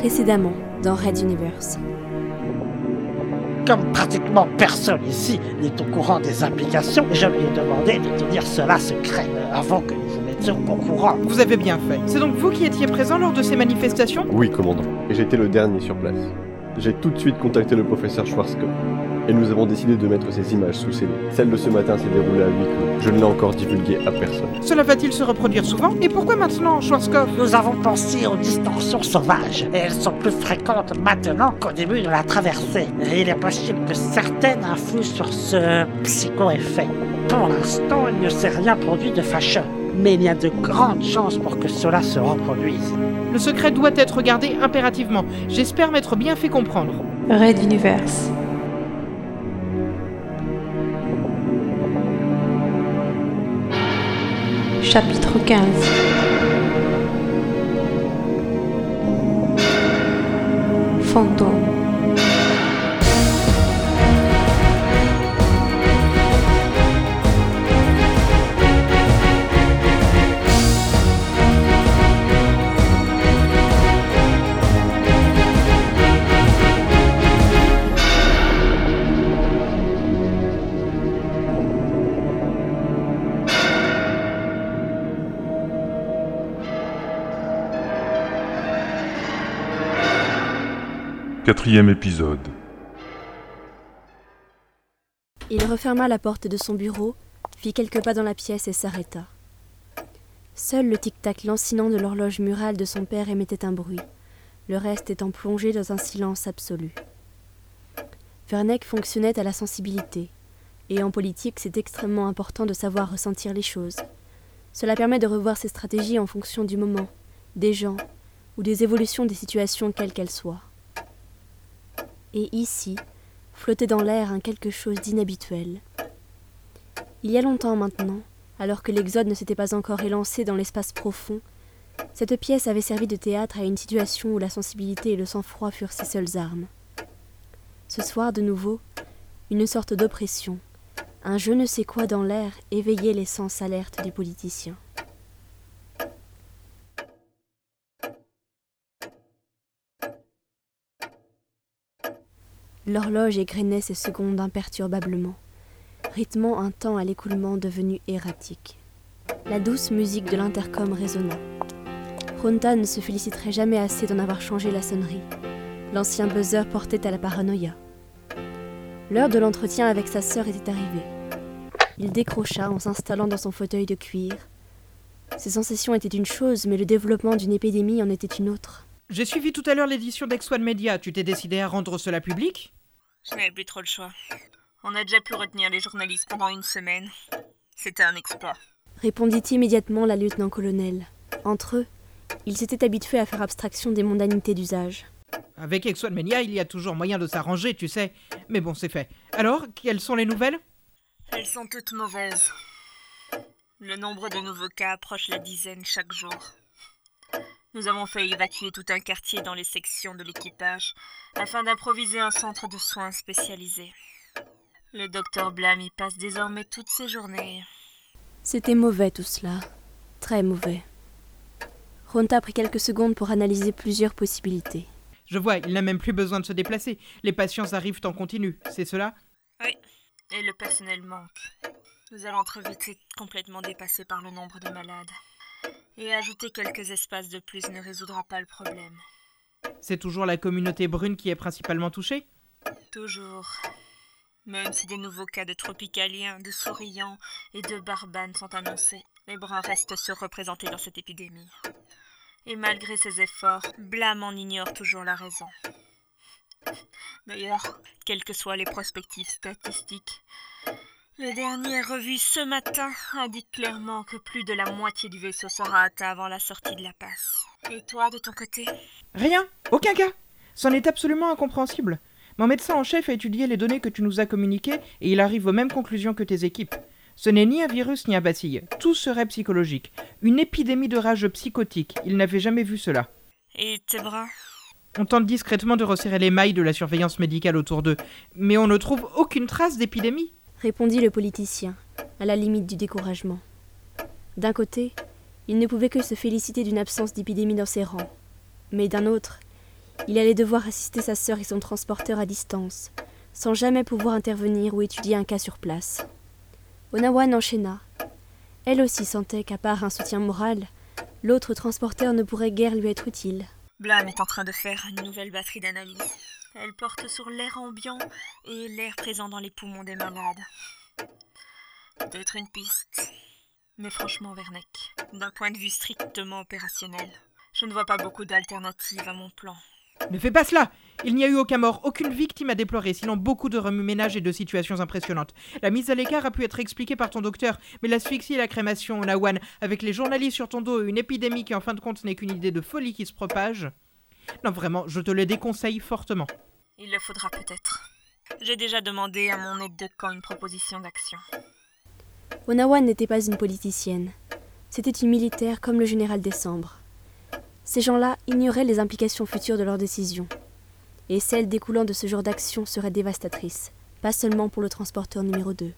Précédemment, dans Red Universe. Comme pratiquement personne ici n'est au courant des implications, je lui ai demandé de tenir cela secret euh, avant que nous vous mettions au courant. Vous avez bien fait. C'est donc vous qui étiez présent lors de ces manifestations? Oui, commandant. Et été le dernier sur place. J'ai tout de suite contacté le professeur Schwarzkopf. Et nous avons décidé de mettre ces images sous scellé. Celle de ce matin s'est déroulée à huis clos. Je ne l'ai encore divulguée à personne. Cela va-t-il se reproduire souvent Et pourquoi maintenant, Schwarzkopf Nous avons pensé aux distorsions sauvages, et elles sont plus fréquentes maintenant qu'au début de la traversée. Et il est possible que certaines influent sur ce psycho-effet. Pour l'instant, il ne s'est rien produit de fâcheux, mais il y a de grandes chances pour que cela se reproduise. Le secret doit être gardé impérativement. J'espère m'être bien fait comprendre. Red Universe. Chapitre 15 Fantôme Quatrième épisode. Il referma la porte de son bureau, fit quelques pas dans la pièce et s'arrêta. Seul le tic-tac lancinant de l'horloge murale de son père émettait un bruit, le reste étant plongé dans un silence absolu. Vernec fonctionnait à la sensibilité, et en politique c'est extrêmement important de savoir ressentir les choses. Cela permet de revoir ses stratégies en fonction du moment, des gens, ou des évolutions des situations quelles qu'elles soient. Et ici, flottait dans l'air un quelque chose d'inhabituel. Il y a longtemps maintenant, alors que l'exode ne s'était pas encore élancé dans l'espace profond, cette pièce avait servi de théâtre à une situation où la sensibilité et le sang-froid furent ses seules armes. Ce soir, de nouveau, une sorte d'oppression, un je ne sais quoi dans l'air éveillait les sens alertes des politiciens. L'horloge égrenait ses secondes imperturbablement, rythmant un temps à l'écoulement devenu erratique. La douce musique de l'intercom résonna. Ronta ne se féliciterait jamais assez d'en avoir changé la sonnerie. L'ancien buzzer portait à la paranoïa. L'heure de l'entretien avec sa sœur était arrivée. Il décrocha en s'installant dans son fauteuil de cuir. Ses sensations étaient une chose, mais le développement d'une épidémie en était une autre. J'ai suivi tout à l'heure l'édition d'Ex-One Media. Tu t'es décidé à rendre cela public? Je n'avais plus trop le choix. On a déjà pu retenir les journalistes pendant une semaine. C'était un exploit. répondit immédiatement la lieutenant-colonel. Entre eux, ils s'étaient habitués à faire abstraction des mondanités d'usage. Avec Ex-One Media, il y a toujours moyen de s'arranger, tu sais. Mais bon, c'est fait. Alors, quelles sont les nouvelles? Elles sont toutes mauvaises. Le nombre de nouveaux cas approche la dizaine chaque jour. Nous avons fait évacuer tout un quartier dans les sections de l'équipage afin d'improviser un centre de soins spécialisé. Le docteur Blam y passe désormais toutes ses journées. C'était mauvais tout cela. Très mauvais. Ronta prit quelques secondes pour analyser plusieurs possibilités. Je vois, il n'a même plus besoin de se déplacer. Les patients arrivent en continu, c'est cela? Oui, et le personnel manque. Nous allons très vite être complètement dépassés par le nombre de malades. Et ajouter quelques espaces de plus ne résoudra pas le problème. C'est toujours la communauté brune qui est principalement touchée? Toujours. Même si des nouveaux cas de tropicaliens, de souriants et de barbanes sont annoncés, les bruns restent surreprésentés dans cette épidémie. Et malgré ses efforts, Blam en ignore toujours la raison. D'ailleurs, quelles que soient les prospectives statistiques, le dernier revu ce matin indique clairement que plus de la moitié du vaisseau sera atteint avant la sortie de la passe. Et toi, de ton côté? Rien Aucun cas C'en est absolument incompréhensible. Mon médecin en chef a étudié les données que tu nous as communiquées et il arrive aux mêmes conclusions que tes équipes. Ce n'est ni un virus ni un bacille. Tout serait psychologique. Une épidémie de rage psychotique. Il n'avait jamais vu cela. Et tes bras? On tente discrètement de resserrer les mailles de la surveillance médicale autour d'eux, mais on ne trouve aucune trace d'épidémie. Répondit le politicien, à la limite du découragement. D'un côté, il ne pouvait que se féliciter d'une absence d'épidémie dans ses rangs, mais d'un autre, Il allait devoir assister sa sœur et son transporteur à distance, sans jamais pouvoir intervenir ou étudier un cas sur place. Onawan enchaîna. Elle aussi sentait qu'à part un soutien moral, l'autre transporteur ne pourrait guère lui être utile. Blam est en train de faire une nouvelle batterie d'analyse. Elle porte sur l'air ambiant et l'air présent dans les poumons des malades. Peut-être une piste. Mais franchement, Verneck, d'un point de vue strictement opérationnel, je ne vois pas beaucoup d'alternatives à mon plan. Ne fais pas cela Il n'y a eu aucun mort, aucune victime à déplorer, sinon beaucoup de remue-ménage et de situations impressionnantes. La mise à l'écart a pu être expliquée par ton docteur, mais l'asphyxie et la crémation, Nawan, avec les journalistes sur ton dos et une épidémie qui en fin de compte n'est qu'une idée de folie qui se propage. Non, vraiment, je te le déconseille fortement. Il le faudra peut-être. J'ai déjà demandé à mon aide de camp une proposition d'action. Onawan n'était pas une politicienne. C'était une militaire comme le général Décembre. Ces gens-là ignoraient les implications futures de leurs décisions. Et celles découlant de ce genre d'action seraient dévastatrices, pas seulement pour le transporteur numéro 2.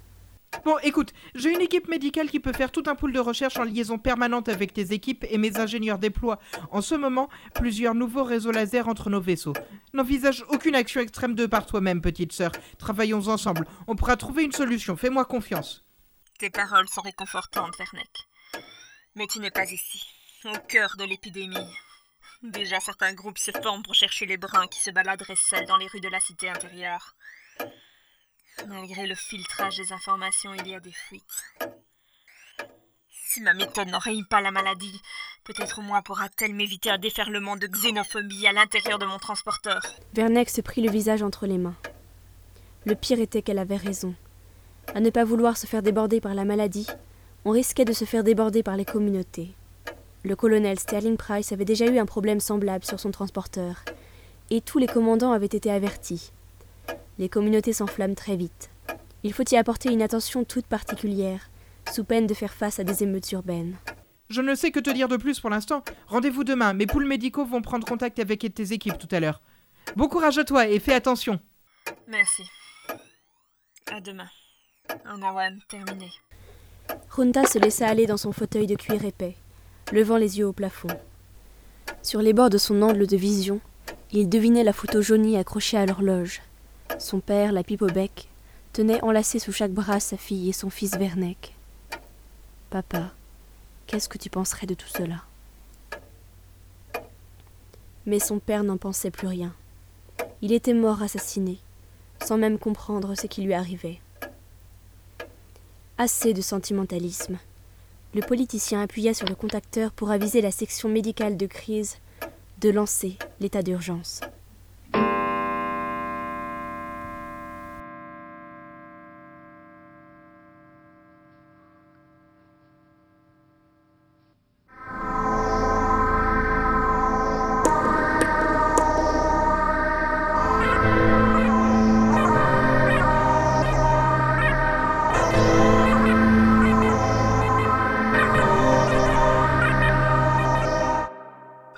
Bon, écoute, j'ai une équipe médicale qui peut faire tout un pool de recherche en liaison permanente avec tes équipes et mes ingénieurs déploient en ce moment plusieurs nouveaux réseaux laser entre nos vaisseaux. N'envisage aucune action extrême de par toi-même, petite sœur. Travaillons ensemble. On pourra trouver une solution. Fais-moi confiance. Tes paroles sont réconfortantes, Verneck. Mais tu n'es pas ici, au cœur de l'épidémie. Déjà, certains groupes se forment pour chercher les bruns qui se baladeraient seuls dans les rues de la cité intérieure. Malgré le filtrage des informations, il y a des fuites. Si ma méthode n'enraye pas la maladie, peut-être au moins pourra-t-elle m'éviter un déferlement de xénophobie à l'intérieur de mon transporteur. Verneck se prit le visage entre les mains. Le pire était qu'elle avait raison. À ne pas vouloir se faire déborder par la maladie, on risquait de se faire déborder par les communautés. Le colonel Sterling Price avait déjà eu un problème semblable sur son transporteur, et tous les commandants avaient été avertis. Les communautés s'enflamment très vite. Il faut y apporter une attention toute particulière, sous peine de faire face à des émeutes urbaines. Je ne sais que te dire de plus pour l'instant. Rendez-vous demain. Mes poules médicaux vont prendre contact avec tes équipes tout à l'heure. Bon courage à toi et fais attention. Merci. À demain. Onawan, terminé. Runta se laissa aller dans son fauteuil de cuir épais, levant les yeux au plafond. Sur les bords de son angle de vision, il devinait la photo jaunie accrochée à l'horloge. Son père, la pipe au bec, tenait enlacé sous chaque bras sa fille et son fils Vernec. Papa, qu'est-ce que tu penserais de tout cela? Mais son père n'en pensait plus rien. Il était mort assassiné, sans même comprendre ce qui lui arrivait. Assez de sentimentalisme. Le politicien appuya sur le contacteur pour aviser la section médicale de crise de lancer l'état d'urgence.